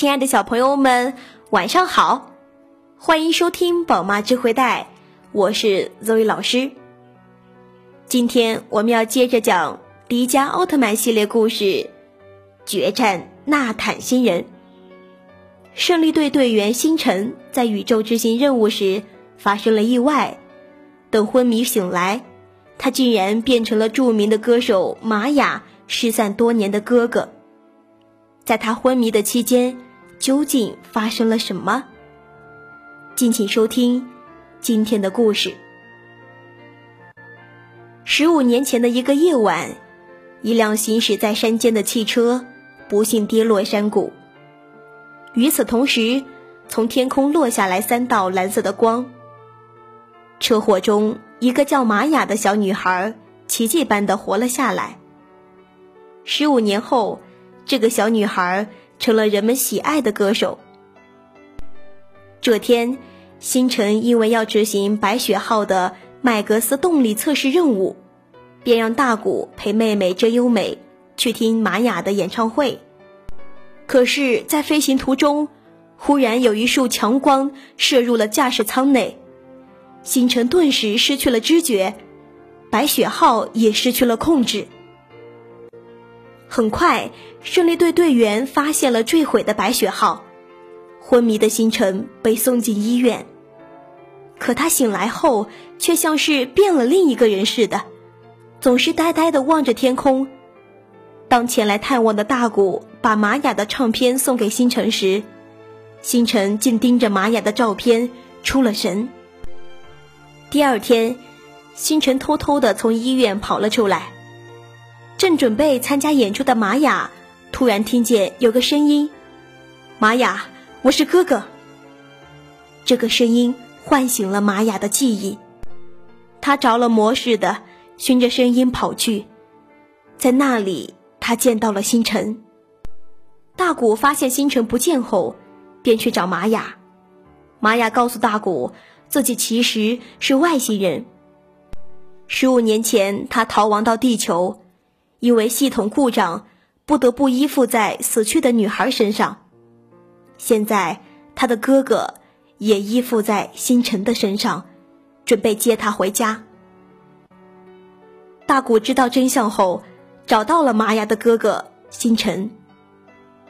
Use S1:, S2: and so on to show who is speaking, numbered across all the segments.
S1: 亲爱的小朋友们，晚上好！欢迎收听宝妈智慧带，我是 Zoe 老师。今天我们要接着讲迪迦奥特曼系列故事《决战纳坦星人》。胜利队队员星辰在宇宙执行任务时发生了意外，等昏迷醒来，他竟然变成了著名的歌手玛雅失散多年的哥哥。在他昏迷的期间，究竟发生了什么？敬请收听今天的故事。十五年前的一个夜晚，一辆行驶在山间的汽车不幸跌落山谷。与此同时，从天空落下来三道蓝色的光。车祸中，一个叫玛雅的小女孩奇迹般的活了下来。十五年后。这个小女孩成了人们喜爱的歌手。这天，星辰因为要执行白雪号的麦格斯动力测试任务，便让大古陪妹妹真优美去听玛雅的演唱会。可是，在飞行途中，忽然有一束强光射入了驾驶舱内，星辰顿时失去了知觉，白雪号也失去了控制。很快，胜利队队员发现了坠毁的白雪号，昏迷的星辰被送进医院。可他醒来后，却像是变了另一个人似的，总是呆呆地望着天空。当前来探望的大古把玛雅的唱片送给星辰时，星辰竟盯着玛雅的照片出了神。第二天，星辰偷偷地从医院跑了出来。正准备参加演出的玛雅，突然听见有个声音：“玛雅，我是哥哥。”这个声音唤醒了玛雅的记忆，他着了魔似的循着声音跑去，在那里他见到了星辰。大古发现星辰不见后，便去找玛雅。玛雅告诉大古，自己其实是外星人。十五年前，他逃亡到地球。因为系统故障，不得不依附在死去的女孩身上。现在，他的哥哥也依附在星辰的身上，准备接他回家。大古知道真相后，找到了玛雅的哥哥星辰。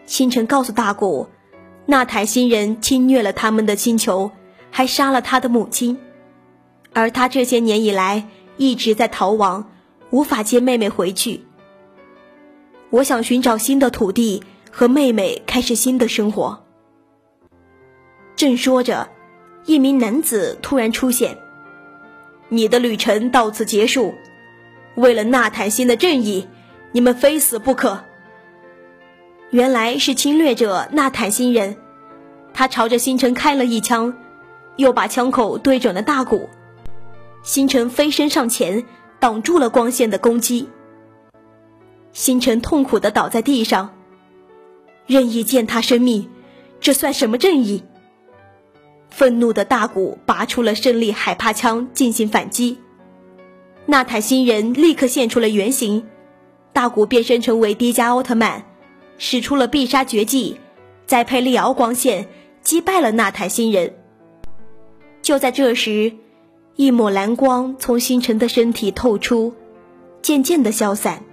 S1: 星辰告诉大古，纳坦星人侵略了他们的星球，还杀了他的母亲，而他这些年以来一直在逃亡，无法接妹妹回去。我想寻找新的土地，和妹妹开始新的生活。正说着，一名男子突然出现。你的旅程到此结束。为了纳坦星的正义，你们非死不可。原来是侵略者纳坦星人，他朝着星辰开了一枪，又把枪口对准了大古。星辰飞身上前，挡住了光线的攻击。星辰痛苦的倒在地上，任意践踏生命，这算什么正义？愤怒的大古拔出了胜利海帕枪进行反击，纳坦星人立刻现出了原形，大古变身成为迪迦奥特曼，使出了必杀绝技，再配利奥光线击败了纳坦星人。就在这时，一抹蓝光从星辰的身体透出，渐渐的消散。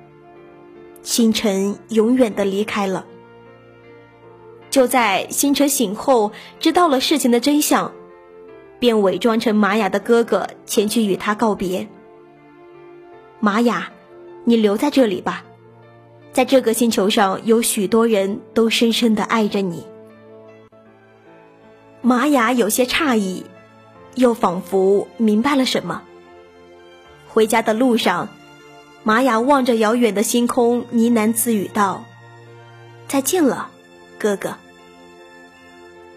S1: 星辰永远的离开了。就在星辰醒后，知道了事情的真相，便伪装成玛雅的哥哥前去与他告别。玛雅，你留在这里吧，在这个星球上有许多人都深深的爱着你。玛雅有些诧异，又仿佛明白了什么。回家的路上。玛雅望着遥远的星空，呢喃自语道：“再见了，哥哥。”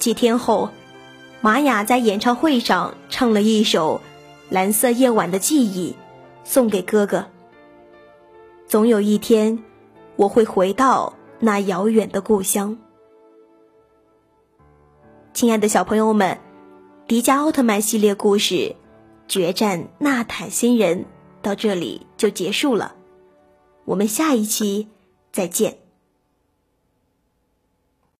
S1: 几天后，玛雅在演唱会上唱了一首《蓝色夜晚的记忆》，送给哥哥。总有一天，我会回到那遥远的故乡。亲爱的小朋友们，迪迦奥特曼系列故事《决战纳坦星人》。到这里就结束了，我们下一期再见。